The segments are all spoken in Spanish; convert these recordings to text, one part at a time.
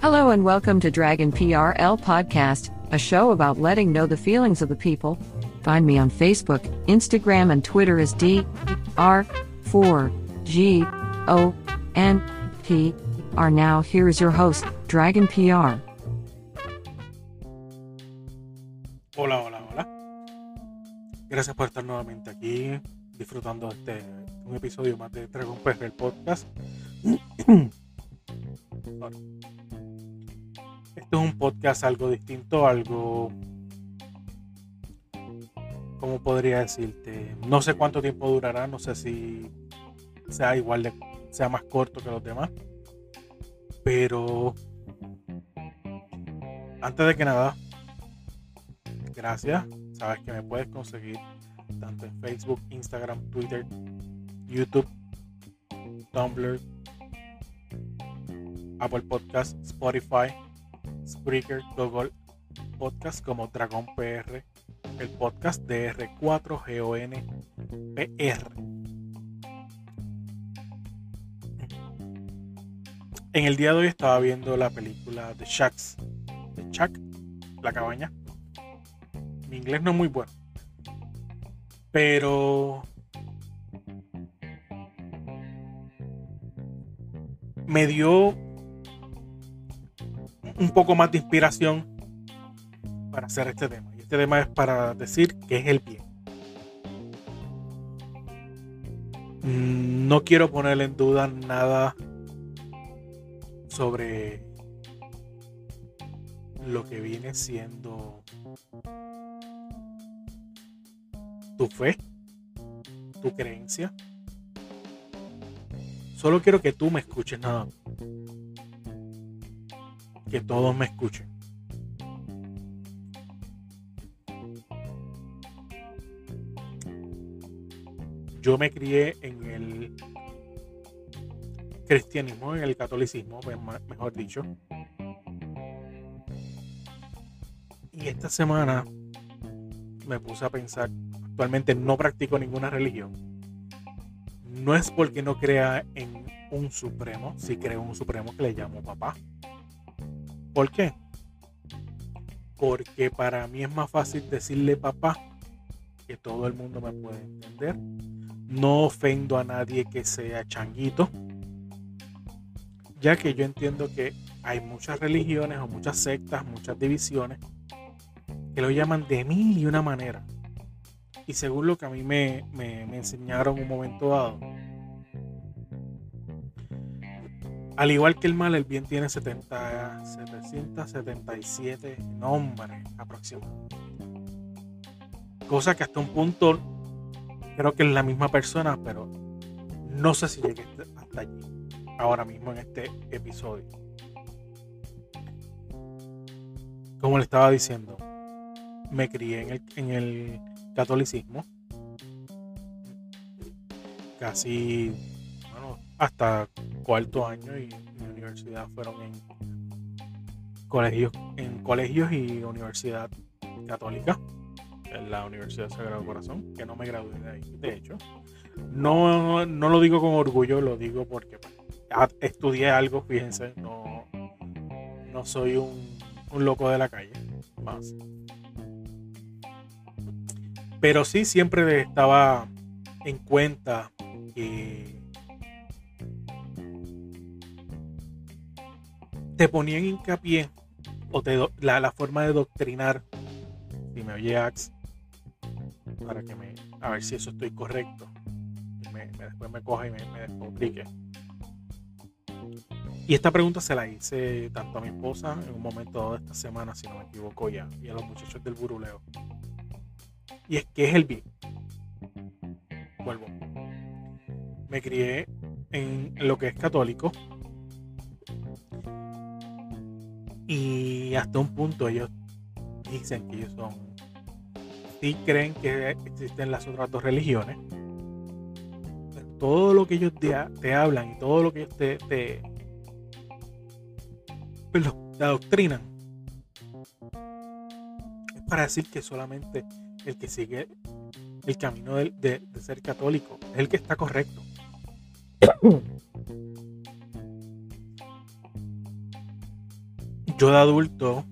Hello and welcome to Dragon PRL Podcast, a show about letting know the feelings of the people. Find me on Facebook, Instagram, and Twitter as D R 4 G O N P R. Now, here is your host, Dragon PR. Hola, hola, hola. Gracias por estar nuevamente aquí disfrutando este un episodio más de Dragon PR el podcast. Sorry. Este es un podcast algo distinto, algo ¿cómo podría decirte? No sé cuánto tiempo durará, no sé si sea igual de sea más corto que los demás. Pero antes de que nada, gracias. Sabes que me puedes conseguir tanto en Facebook, Instagram, Twitter, YouTube, Tumblr, Apple Podcast, Spotify, Spreaker, Google Podcast como Dragon PR, el podcast de R4GON PR. En el día de hoy estaba viendo la película The Shacks, The Shack, la cabaña. Mi inglés no es muy bueno, pero me dio un poco más de inspiración para hacer este tema. Y este tema es para decir que es el bien. No quiero poner en duda nada sobre lo que viene siendo tu fe, tu creencia. Solo quiero que tú me escuches nada. Que todos me escuchen. Yo me crié en el cristianismo, en el catolicismo, mejor dicho. Y esta semana me puse a pensar, actualmente no practico ninguna religión. No es porque no crea en un supremo, si creo en un supremo que le llamo papá. ¿Por qué? Porque para mí es más fácil decirle papá que todo el mundo me puede entender. No ofendo a nadie que sea changuito, ya que yo entiendo que hay muchas religiones o muchas sectas, muchas divisiones que lo llaman de mil y una manera. Y según lo que a mí me, me, me enseñaron un momento dado, al igual que el mal, el bien tiene 70, 777 nombres aproximadamente. Cosa que hasta un punto creo que es la misma persona, pero no sé si llegué hasta allí ahora mismo en este episodio. Como le estaba diciendo, me crié en el, en el catolicismo. Casi, hasta cuarto año y mi universidad fueron en colegios, en colegios y universidad católica, en la Universidad Sagrado Corazón, que no me gradué de ahí, de hecho. No, no lo digo con orgullo, lo digo porque pues, estudié algo, fíjense, no, no soy un, un loco de la calle, más. Pero sí siempre estaba en cuenta que te ponían hincapié o la, forma de doctrinar. Si me oye Ax para que me a ver si eso estoy correcto. Me, después me coja y me, me descomplique. Y esta pregunta se la hice tanto a mi esposa en un momento de esta semana si no me equivoco ya y a los muchachos del buruleo. Y es que es el bien. Vuelvo. Me crié en lo que es católico Y hasta un punto ellos dicen que ellos son, sí creen que existen las otras dos religiones. todo lo que ellos te, hablan y todo lo que ellos te, te, te adoctrinan es para decir que solamente el que sigue el camino de, de, ser católico es el que está correcto. Yo de adulto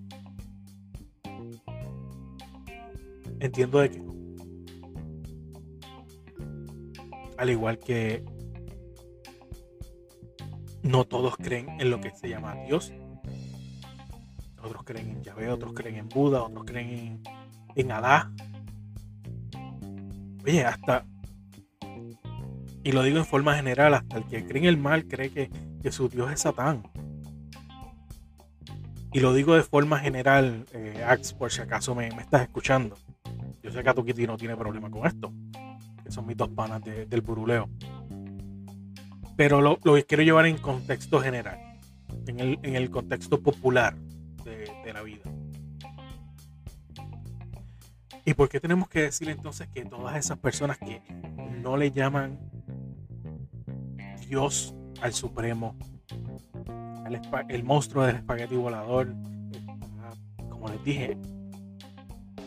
entiendo de que Al igual que no todos creen en lo que se llama Dios. Otros creen en Yahvé, otros creen en Buda, otros creen en, en Alá. Oye, hasta, y lo digo en forma general, hasta el que cree en el mal cree que, que su Dios es Satán. Y lo digo de forma general, eh, Ax, por si acaso me, estás escuchando. Yo sé que Atukiti no tiene problema con esto. Que son mis dos panas del buruleo. Pero lo, lo, quiero llevar en contexto general. En el, en el contexto popular de, de, la vida. ¿Y por qué tenemos que decir entonces que todas esas personas que no le llaman Dios al Supremo, el, monstruo del espagueti volador, como les dije,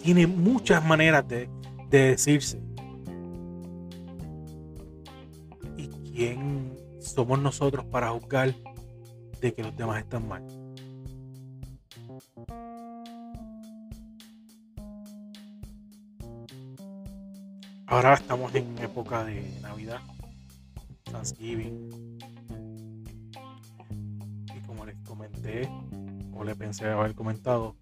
tiene muchas maneras de, decirse. ¿Y quién somos nosotros para juzgar de que los demás están mal? Ahora estamos en época de Navidad, Thanksgiving. O le pensé haber comentado,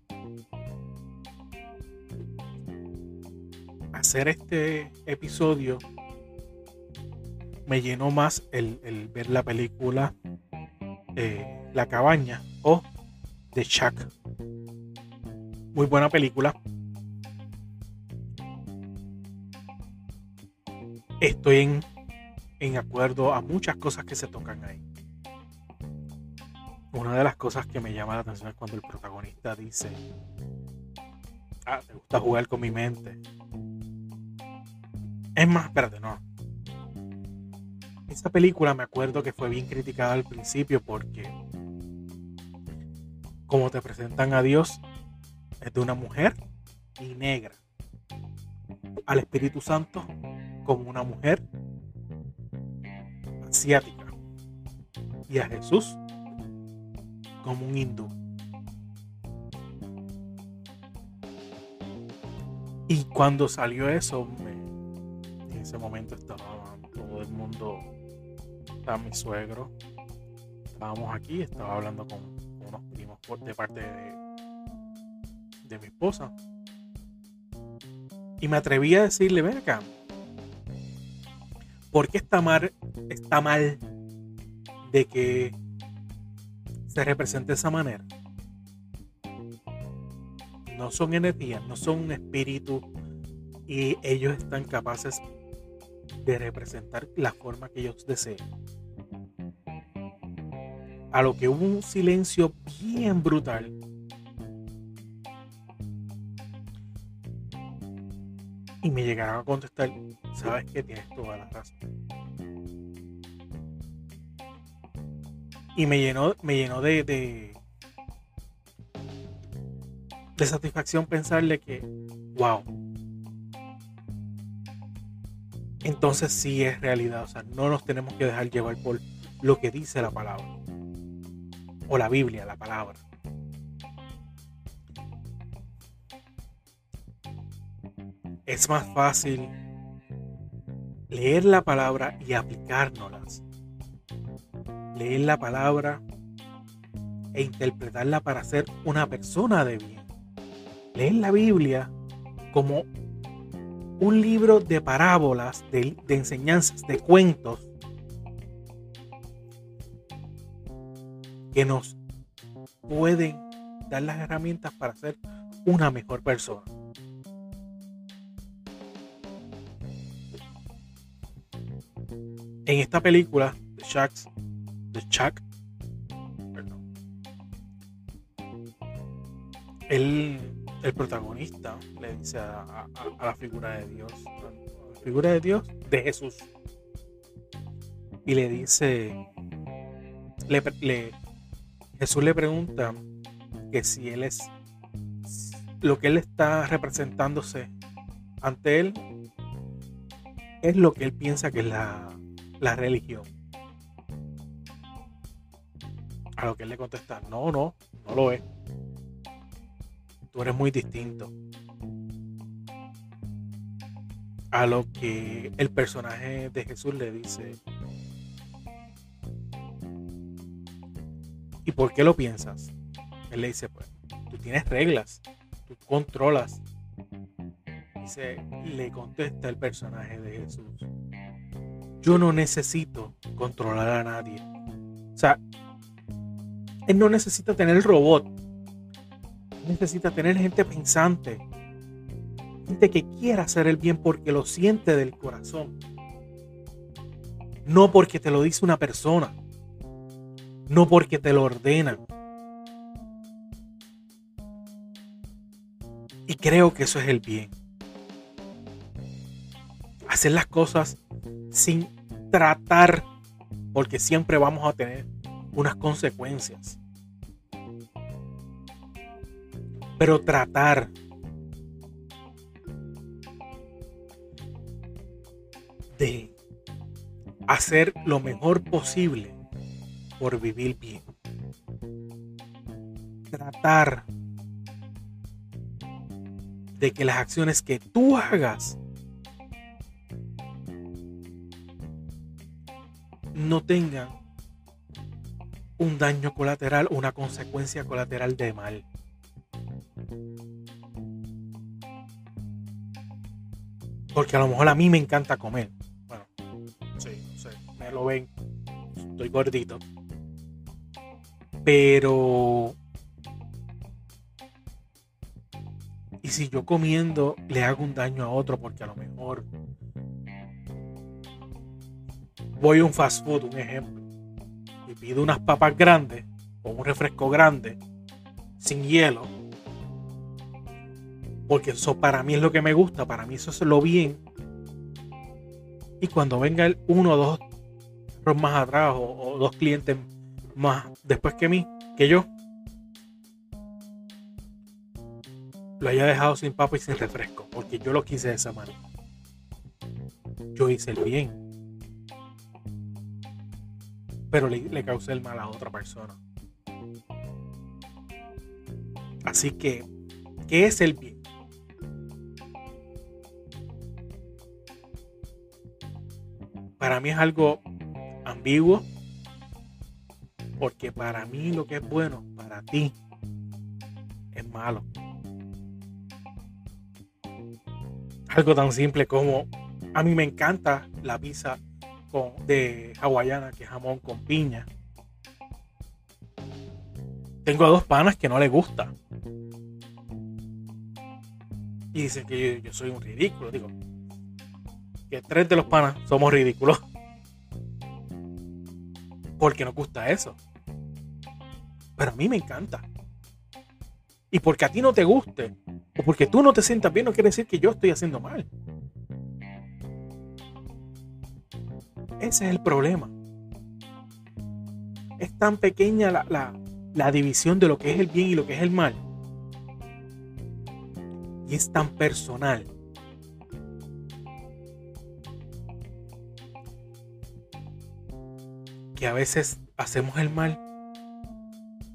hacer este episodio me llenó más el, ver la película eh, La cabaña o The Shack. Muy buena película. Estoy en, en acuerdo a muchas cosas que se tocan ahí. Una de las cosas que me llama la atención es cuando el protagonista dice, ah, te gusta jugar con mi mente es más, espérate, no. Esa película me acuerdo que fue bien criticada al principio porque como te presentan a Dios es de una mujer y negra. Al Espíritu Santo como una mujer asiática. Y a Jesús como un hindú. Y cuando salió eso, ese momento estaba todo el mundo, estaba mi suegro, estábamos aquí, estaba hablando con, unos primos de parte de, de mi esposa. Y me atreví a decirle, ven acá, ¿por qué está mal, está mal de que se represente de esa manera? No son energías, no son un espíritu y ellos están capaces de representar la forma que ellos deseen. A lo que hubo un silencio bien brutal. Y me llegaron a contestar, sabes que tienes toda la razón. Y me llenó, me llenó de, de, de satisfacción pensarle que, wow, entonces sí es realidad. O sea, no nos tenemos que dejar llevar por lo que dice la palabra. O la Biblia, la palabra. Es más fácil leer la palabra y aplicárnoslas. Leer la palabra e interpretarla para ser una persona de bien. Leer la Biblia como un libro de parábolas, de, enseñanzas, de cuentos que nos pueden dar las herramientas para ser una mejor persona. En esta película, The Chuck, The Chuck, perdón, él, el protagonista le dice a, la figura de Dios, a la figura de Dios, de Jesús, y le dice, Jesús le pregunta que si él es, lo que él está representándose ante él, es lo que él piensa que es la, la religión. A lo que él le contesta, no, no, no lo es. Tú eres muy distinto. A lo que el personaje de Jesús le dice. ¿Y por qué lo piensas? Él le dice, pues, tú tienes reglas, tú controlas. Dice, le contesta el personaje de Jesús. Yo no necesito controlar a nadie. O sea, él no necesita tener robot. Necesita tener gente pensante. Gente que quiera hacer el bien porque lo siente del corazón. No porque te lo dice una persona. No porque te lo ordenan. Y creo que eso es el bien. Hacer las cosas sin tratar, porque siempre vamos a tener unas consecuencias. Pero tratar de hacer lo mejor posible por vivir bien. Tratar de que las acciones que tú hagas no tengan un daño colateral, una consecuencia colateral de mal. Porque a lo mejor a mí me encanta comer. Bueno, sí, sé, me lo ven. Estoy gordito. Pero... Y si yo comiendo le hago un daño a otro porque a lo mejor voy a un fast food, un ejemplo, y pido unas papas grandes o un refresco grande sin hielo, porque eso para mí es lo que me gusta, para mí eso es lo bien. Y cuando venga el uno o dos más atrás o, dos clientes más después que mí, que yo, lo haya dejado sin papa y sin refresco, porque yo lo quise de esa manera. Yo hice el bien pero le causé el mal a otra persona. Así que, ¿qué es el bien? Para mí es algo ambiguo, porque para mí lo que es bueno, para ti, es malo. Algo tan simple como, a mí me encanta la pizza de hawaiana, que es jamón con piña. Tengo a dos panas que no les gusta. Y dicen que yo, yo soy un ridículo. Digo, que tres de los panas somos ridículos. Porque nos gusta eso. Pero a mí me encanta. Y porque a ti no te guste, o porque tú no te sientas bien, no quiere decir que yo estoy haciendo mal. Ese es el problema. Es tan pequeña la, la, la, división de lo que es el bien y lo que es el mal. Y es tan personal. Que a veces hacemos el mal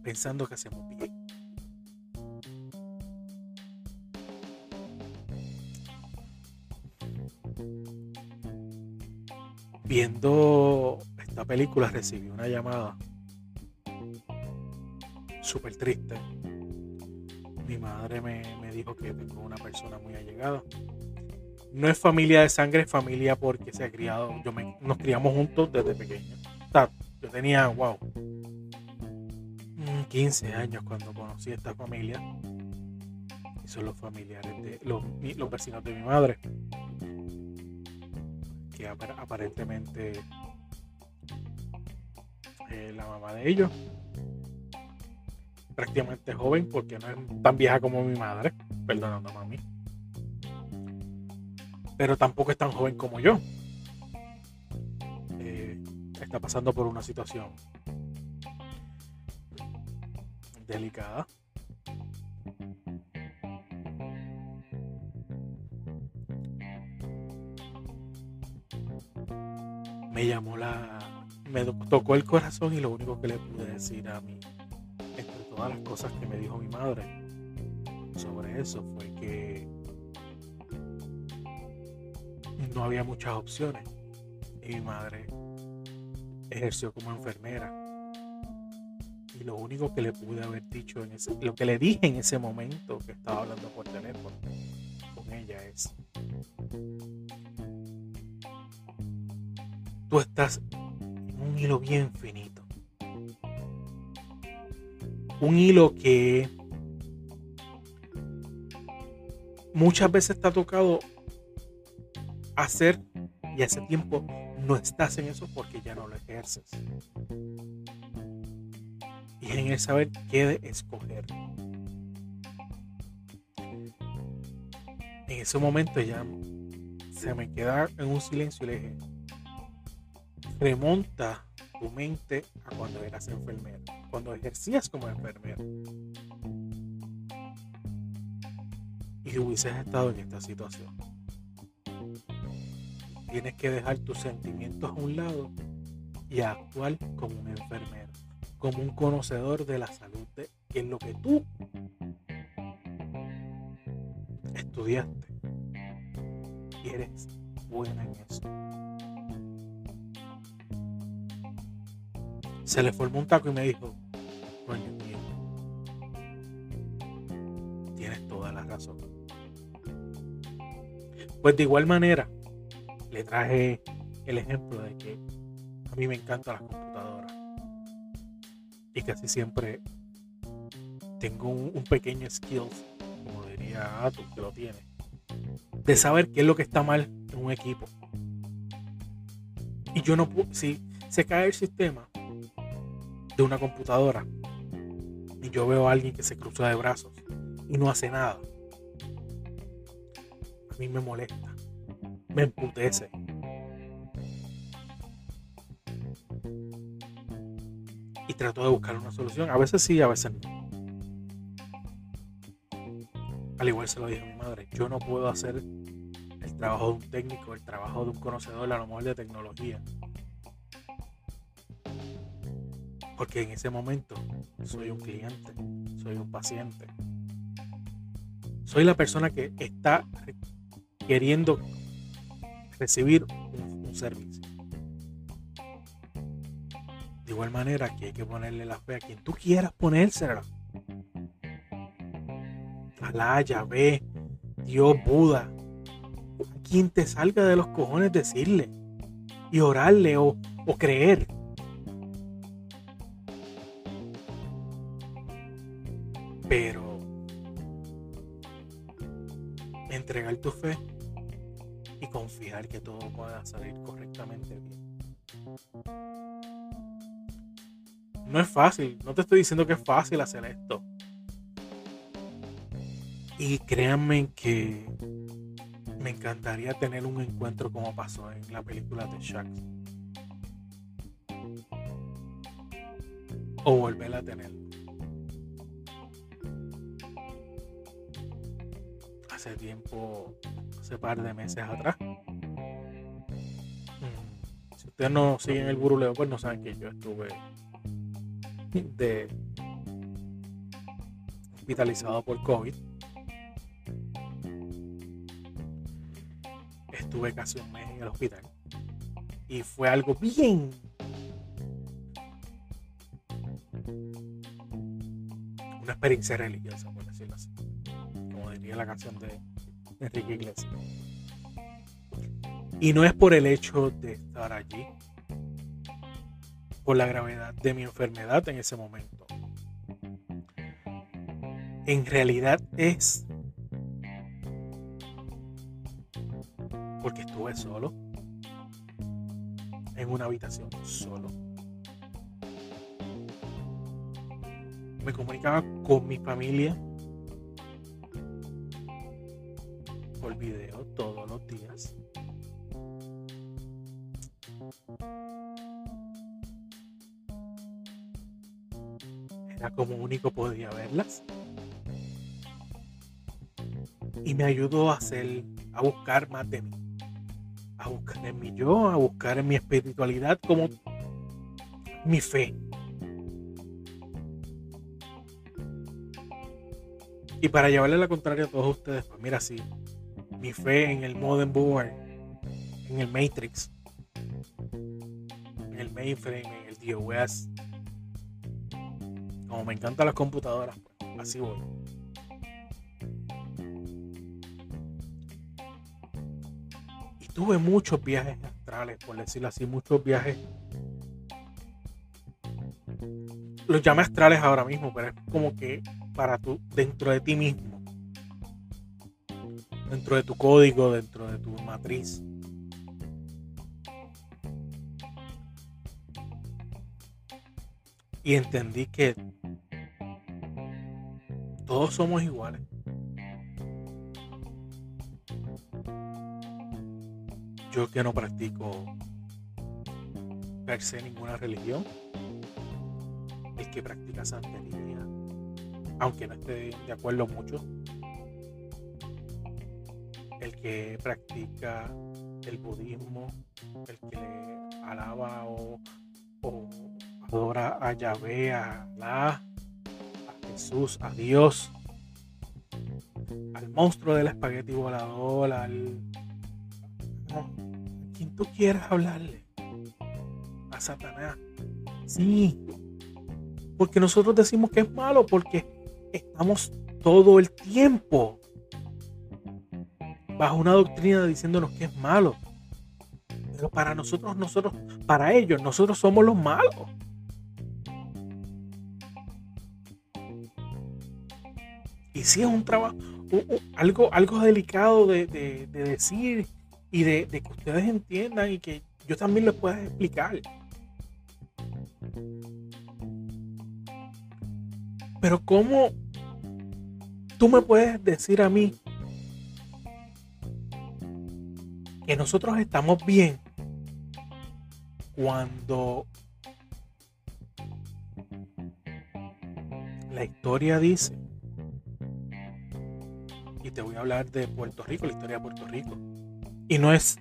pensando que hacemos bien. viendo esta película recibí una llamada súper triste. Mi madre me, me, dijo que tengo una persona muy allegada. No es familia de sangre, es familia porque se ha criado. Yo me, nos criamos juntos desde pequeño. Yo tenía, wow, 15 años cuando conocí a esta familia. Y son los familiares de los, los vecinos de mi madre que aparentemente eh, la mamá de ellos prácticamente joven porque no es tan vieja como mi madre, perdonando mami. Pero tampoco es tan joven como yo. Está pasando por una situación delicada. Me llamó la. Me tocó el corazón y lo único que le pude decir a mí, entre todas las cosas que me dijo mi madre sobre eso, fue que no había muchas opciones. Y mi madre ejerció como enfermera. Y lo único que le pude haber dicho en ese, lo que le dije en ese momento que estaba hablando por teléfono con ella es tú estás en un hilo bien finito. Un hilo que muchas veces te ha tocado hacer y hace tiempo no estás en eso porque ya no lo ejerces y en el saber qué de escoger. En ese momento ya se me queda en un silencio y le dije, remonta tu mente a cuando eras enfermera, cuando ejercías como enfermera. Y hubieses estado en esta situación. Tienes que dejar tus sentimientos a un lado y actuar como un enfermero como un conocedor de la salud, de en lo que tú estudiaste y eres buena en eso. Se le formó un taco y me dijo, coño mío, tienes toda la razón. Pues de igual manera, le traje el ejemplo de que a mí me encantan las computadoras y casi siempre tengo un, pequeño skill, como diría Atom, que lo tiene, de saber qué es lo que está mal en un equipo. Y yo no puedo, si se cae el sistema de una computadora y yo veo a alguien que se cruza de brazos y no hace nada, a mí me molesta, me emputece y trato de buscar una solución. A veces sí, a veces no. Al igual se lo dije a mi madre, yo no puedo hacer el trabajo de un técnico, el trabajo de un conocedor, a lo mejor de tecnología. Porque en ese momento soy un cliente, soy un paciente. Soy la persona que está queriendo recibir un, servicio. De igual manera que hay que ponerle la fe a quien tú quieras ponérsela. Alá, Yahvé, Dios, Buda. A quien te salga de los cojones decirle. Y orarle o, o creer. Salir correctamente bien. No es fácil, no te estoy diciendo que es fácil hacer esto. Y créanme que me encantaría tener un encuentro como pasó en la película de Sharks. O volver a tenerlo. Hace tiempo, hace par de meses atrás. Ustedes no siguen el buruleo, pues no saben que yo estuve hospitalizado por COVID. Estuve casi un mes en el hospital. Y fue algo bien. Una experiencia religiosa, por decirlo así. Como diría la canción de Enrique Iglesias. Y no es por el hecho de estar allí, por la gravedad de mi enfermedad en ese momento. En realidad es porque estuve solo, en una habitación solo. me comunicaba con mi familia por video todos los días. Era como único podía verlas. Y me ayudó a hacer, a buscar más de mí. A buscar en mi yo, a buscar en mi espiritualidad como mi fe. Y para llevarle la contraria a todos ustedes, pues mira, sí, mi fe en el modern board, en el Matrix, en el mainframe, en el DOS. Como me encantan las computadoras, pues, así voy. Y tuve muchos viajes astrales, por decirlo así, muchos viajes los llame astrales ahora mismo, pero es como que para tú, dentro de ti mismo, dentro de tu código, dentro de tu matriz. Y entendí que todos somos iguales. Yo que no practico per se ninguna religión, el que practica santería, aunque no esté de acuerdo mucho, el que practica el budismo, el que le alaba o, a Yahvé, a Alá, a Jesús, a Dios, al monstruo del espagueti volador, al a quien tú quieras hablarle, a Satanás. Sí, porque nosotros decimos que es malo, porque estamos todo el tiempo bajo una doctrina diciéndonos que es malo. Pero para nosotros, nosotros, para ellos, nosotros somos los malos. Y si es un trabajo, algo, algo delicado de, decir y de, de, que ustedes entiendan y que yo también les pueda explicar. Pero ¿cómo tú me puedes decir a mí que nosotros estamos bien cuando la historia dice, te voy a hablar de Puerto Rico, la historia de Puerto Rico, y no es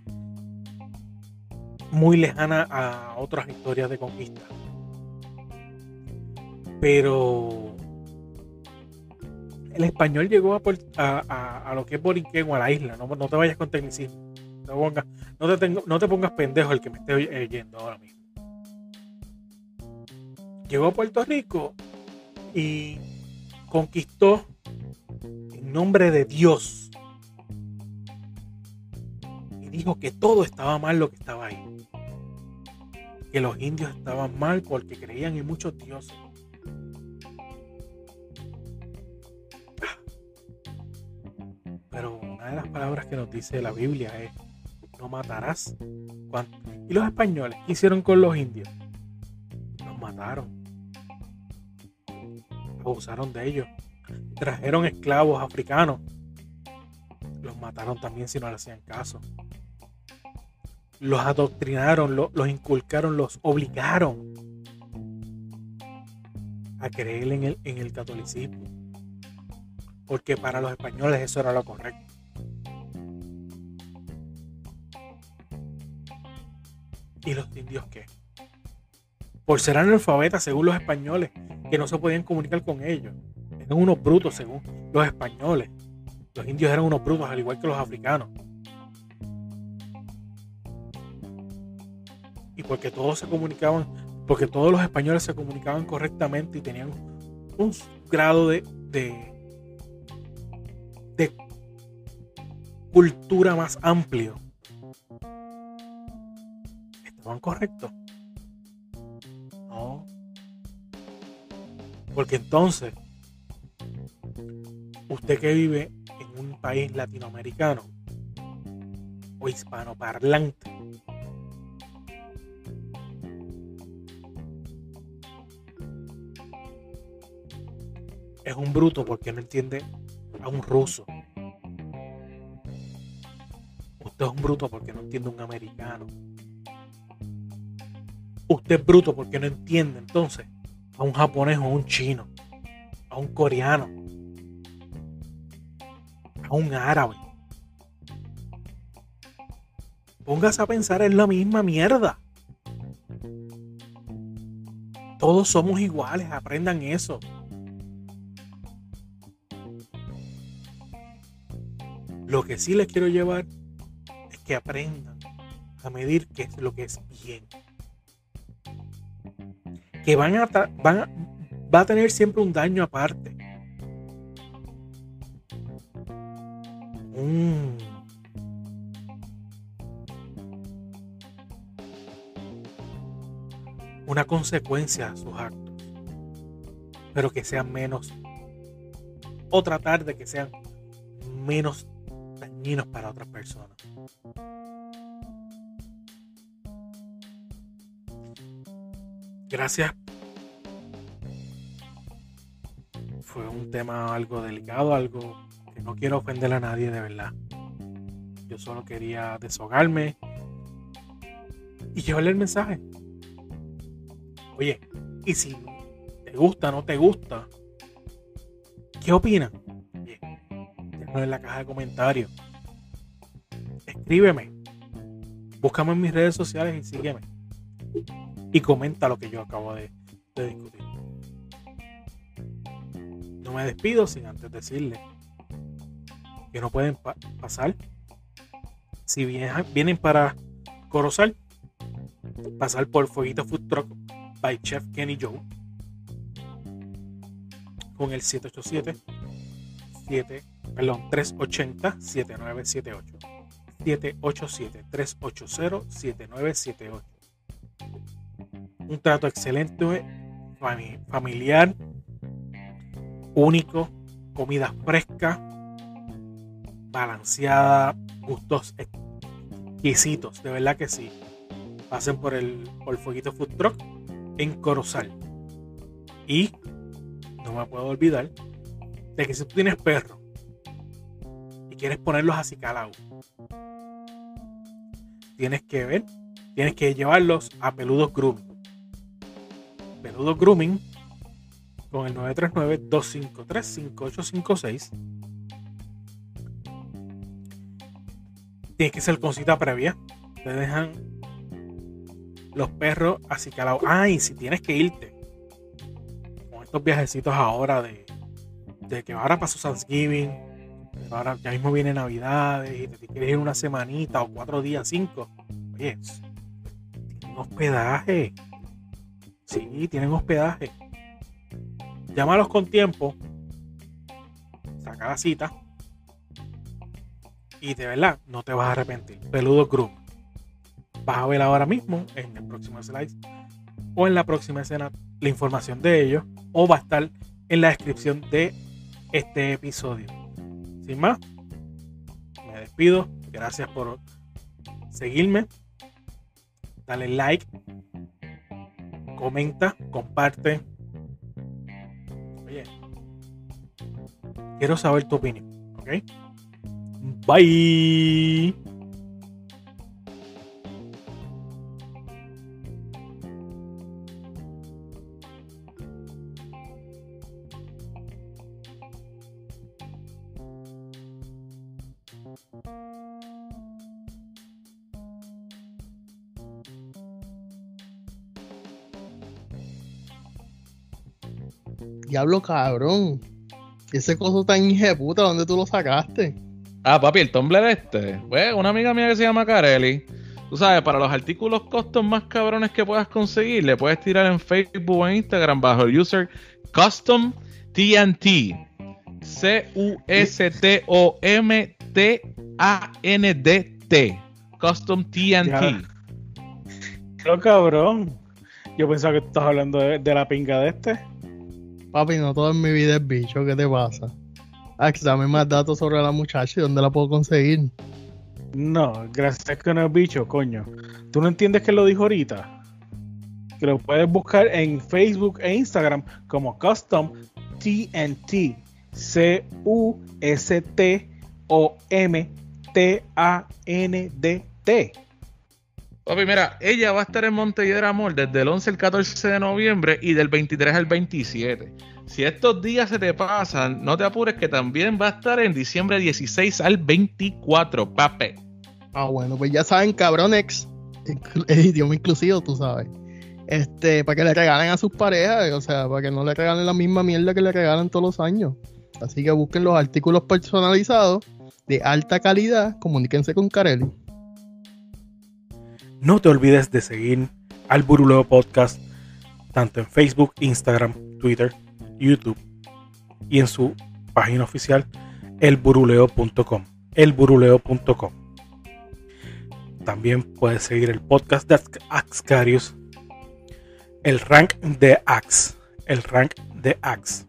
muy lejana a otras historias de conquista, pero el español llegó a, lo que es Borinquen o a la isla. No, te vayas con tecnicismo. No te, tengo, no te pongas pendejo el que me esté oyendo ahora mismo. Llegó a Puerto Rico y conquistó nombre de Dios. Y dijo que todo estaba mal lo que estaba ahí. Que los indios estaban mal porque creían en muchos dioses las palabras que nos dice la Biblia es, no matarás. ¿Y los españoles qué hicieron con los indios? Los mataron. Abusaron de ellos. Trajeron esclavos africanos. Los mataron también si no le hacían caso. Los adoctrinaron, los, inculcaron, los obligaron a creer en el, en el catolicismo. Porque para los españoles eso era lo correcto. ¿Y los indios qué? Por ser analfabetas, según los españoles, que no se podían comunicar con ellos. Eran unos brutos, según los españoles. Los indios eran unos brutos, al igual que los africanos. Y porque todos se comunicaban, porque todos los españoles se comunicaban correctamente y tenían un grado de, de, de cultura más amplio ¿Estaban correctos? No. Porque entonces, usted que vive en un país latinoamericano o hispanoparlante, es un bruto porque no entiende a un ruso. Usted es un bruto porque no entiende a un americano. Usted es bruto porque no entiende entonces a un japonés o un chino, a un coreano, a un árabe. Póngase a pensar en la misma mierda. Todos somos iguales, aprendan eso. Lo que sí les quiero llevar es que aprendan a medir qué es lo que es bien. Que van a, van va a tener siempre un daño aparte. Una consecuencia a sus actos, pero que sean menos, o tratar de que sean menos dañinos para otras personas. Gracias. Fue un tema algo delicado, algo que no quiero ofender a nadie de verdad. Yo solo quería deshogarme y llevarle el mensaje. Oye, y si te gusta, no te gusta, ¿qué opinas? Oye, en la caja de comentarios. Escríbeme. Búscame en mis redes sociales y sígueme. Y comenta lo que yo acabo de, discutir. No me despido sin antes decirle que no pueden pasar. Si vienen, para Corozal, pasar por Fueguito Food Truck by Chef Kenny Joe con el 787 7, perdón, 380 7978 787 380 7978 un trato excelente familiar único comida fresca balanceada gustos exquisitos de verdad que sí pasen por el por el fueguito food truck en Corozal. Y no me puedo olvidar de que si tú tienes perro y quieres ponerlos así calados, tienes que ver, tienes que llevarlos a Peludos Grooming. Peludos Grooming con el 939-253-5856. Tienes que ser con cita previa. Te dejan los perros así calados. Ah, y si tienes que irte con estos viajecitos ahora de, de que ahora pasó Thanksgiving, ahora ya mismo viene Navidad y te quieres ir una semanita o cuatro días, cinco. Oye, tienen hospedaje. Sí, tienen hospedaje. Llámalos con tiempo. Saca la cita. Y de verdad, no te vas a arrepentir. Peludo Cruz vas a ver ahora mismo en el próximo slide o en la próxima escena la información de ellos o va a estar en la descripción de este episodio. Sin más, me despido. Gracias por seguirme. Dale like, comenta, comparte. Oye, quiero saber tu opinión. ¿Ok? Bye. Diablo cabrón. Ese coso tan puta, ¿dónde tú lo sacaste? Ah, papi, el Tumblr este. Pues una amiga mía que se llama Carelli. Tú sabes, para los artículos custom más cabrones que puedas conseguir, le puedes tirar en Facebook o en Instagram bajo el user Custom TNT. C-U-S-T-O-M-T-A-N-D-T. Custom TNT. Pero cabrón. Yo pensaba que tú estás hablando de, la pinga de este. Papi, no todo en mi vida es bicho. ¿Qué te pasa? Ah, dame más datos sobre la muchacha y dónde la puedo conseguir. No, gracias que no es bicho, coño. ¿Tú no entiendes que lo dijo ahorita? Que lo puedes buscar en Facebook e Instagram como Custom TNT. C-U-S-T-O-M-T-A-N-D-T. Papi, mira, ella va a estar en Montelledra Amor desde el 11 al 14 de noviembre y del 23 al 27. Si estos días se te pasan, no te apures que también va a estar en diciembre 16 al 24, papi. Ah, bueno, pues ya saben, cabronex, el idioma inclusivo, tú sabes. Este, para que le regalen a sus parejas, o sea, para que no le regalen la misma mierda que le regalan todos los años. Así que busquen los artículos personalizados de alta calidad, comuníquense con Carelli. No te olvides de seguir al Buruleo Podcast tanto en Facebook, Instagram, Twitter, YouTube y en su página oficial elburuleo.com. Elburuleo.com. También puedes seguir el podcast de Axcarius, el rank de Ax, el rank de Ax.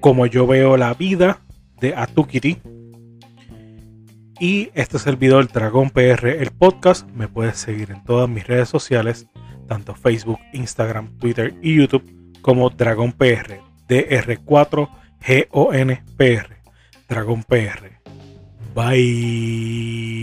Como yo veo la vida de Atukiri y este servidor Dragón PR, el podcast, me puedes seguir en todas mis redes sociales, tanto Facebook, Instagram, Twitter y YouTube, como Dragon PR, DR4GONPR, Dragon PR. Bye.